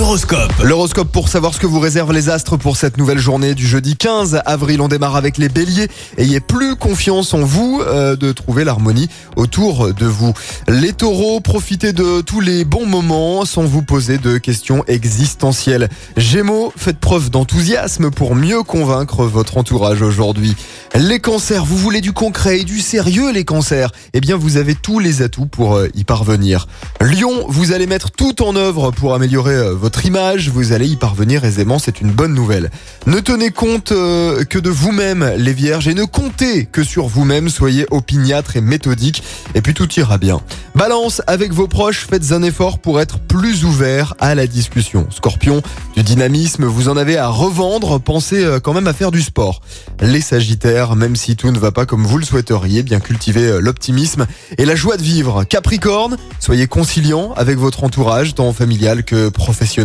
Horoscope. L'horoscope pour savoir ce que vous réservent les astres pour cette nouvelle journée du jeudi 15 avril. On démarre avec les béliers. Ayez plus confiance en vous euh, de trouver l'harmonie autour de vous. Les taureaux, profitez de tous les bons moments sans vous poser de questions existentielles. Gémeaux, faites preuve d'enthousiasme pour mieux convaincre votre entourage aujourd'hui. Les cancers, vous voulez du concret et du sérieux les cancers Eh bien vous avez tous les atouts pour euh, y parvenir. Lion, vous allez mettre tout en œuvre pour améliorer euh, votre image, vous allez y parvenir aisément, c'est une bonne nouvelle. Ne tenez compte euh, que de vous-même les vierges et ne comptez que sur vous-même, soyez opiniâtre et méthodique et puis tout ira bien. Balance, avec vos proches, faites un effort pour être plus ouvert à la discussion. Scorpion, du dynamisme, vous en avez à revendre, pensez euh, quand même à faire du sport. Les sagittaires, même si tout ne va pas comme vous le souhaiteriez, bien cultiver euh, l'optimisme et la joie de vivre. Capricorne, soyez conciliant avec votre entourage, tant familial que professionnel.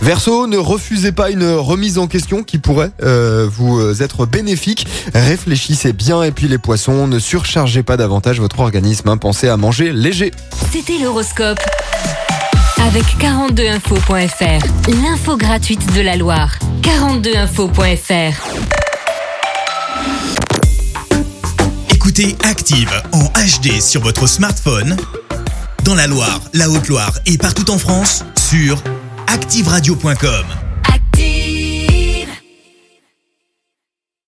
Verseau, ne refusez pas une remise en question qui pourrait euh, vous être bénéfique. Réfléchissez bien et puis les poissons, ne surchargez pas davantage votre organisme. hein. Pensez à manger léger. C'était l'horoscope. Avec 42info.fr, l'info gratuite de la Loire. 42info.fr. Écoutez Active en HD sur votre smartphone, dans la Loire, la Haute-Loire et partout en France, sur activeradio.com.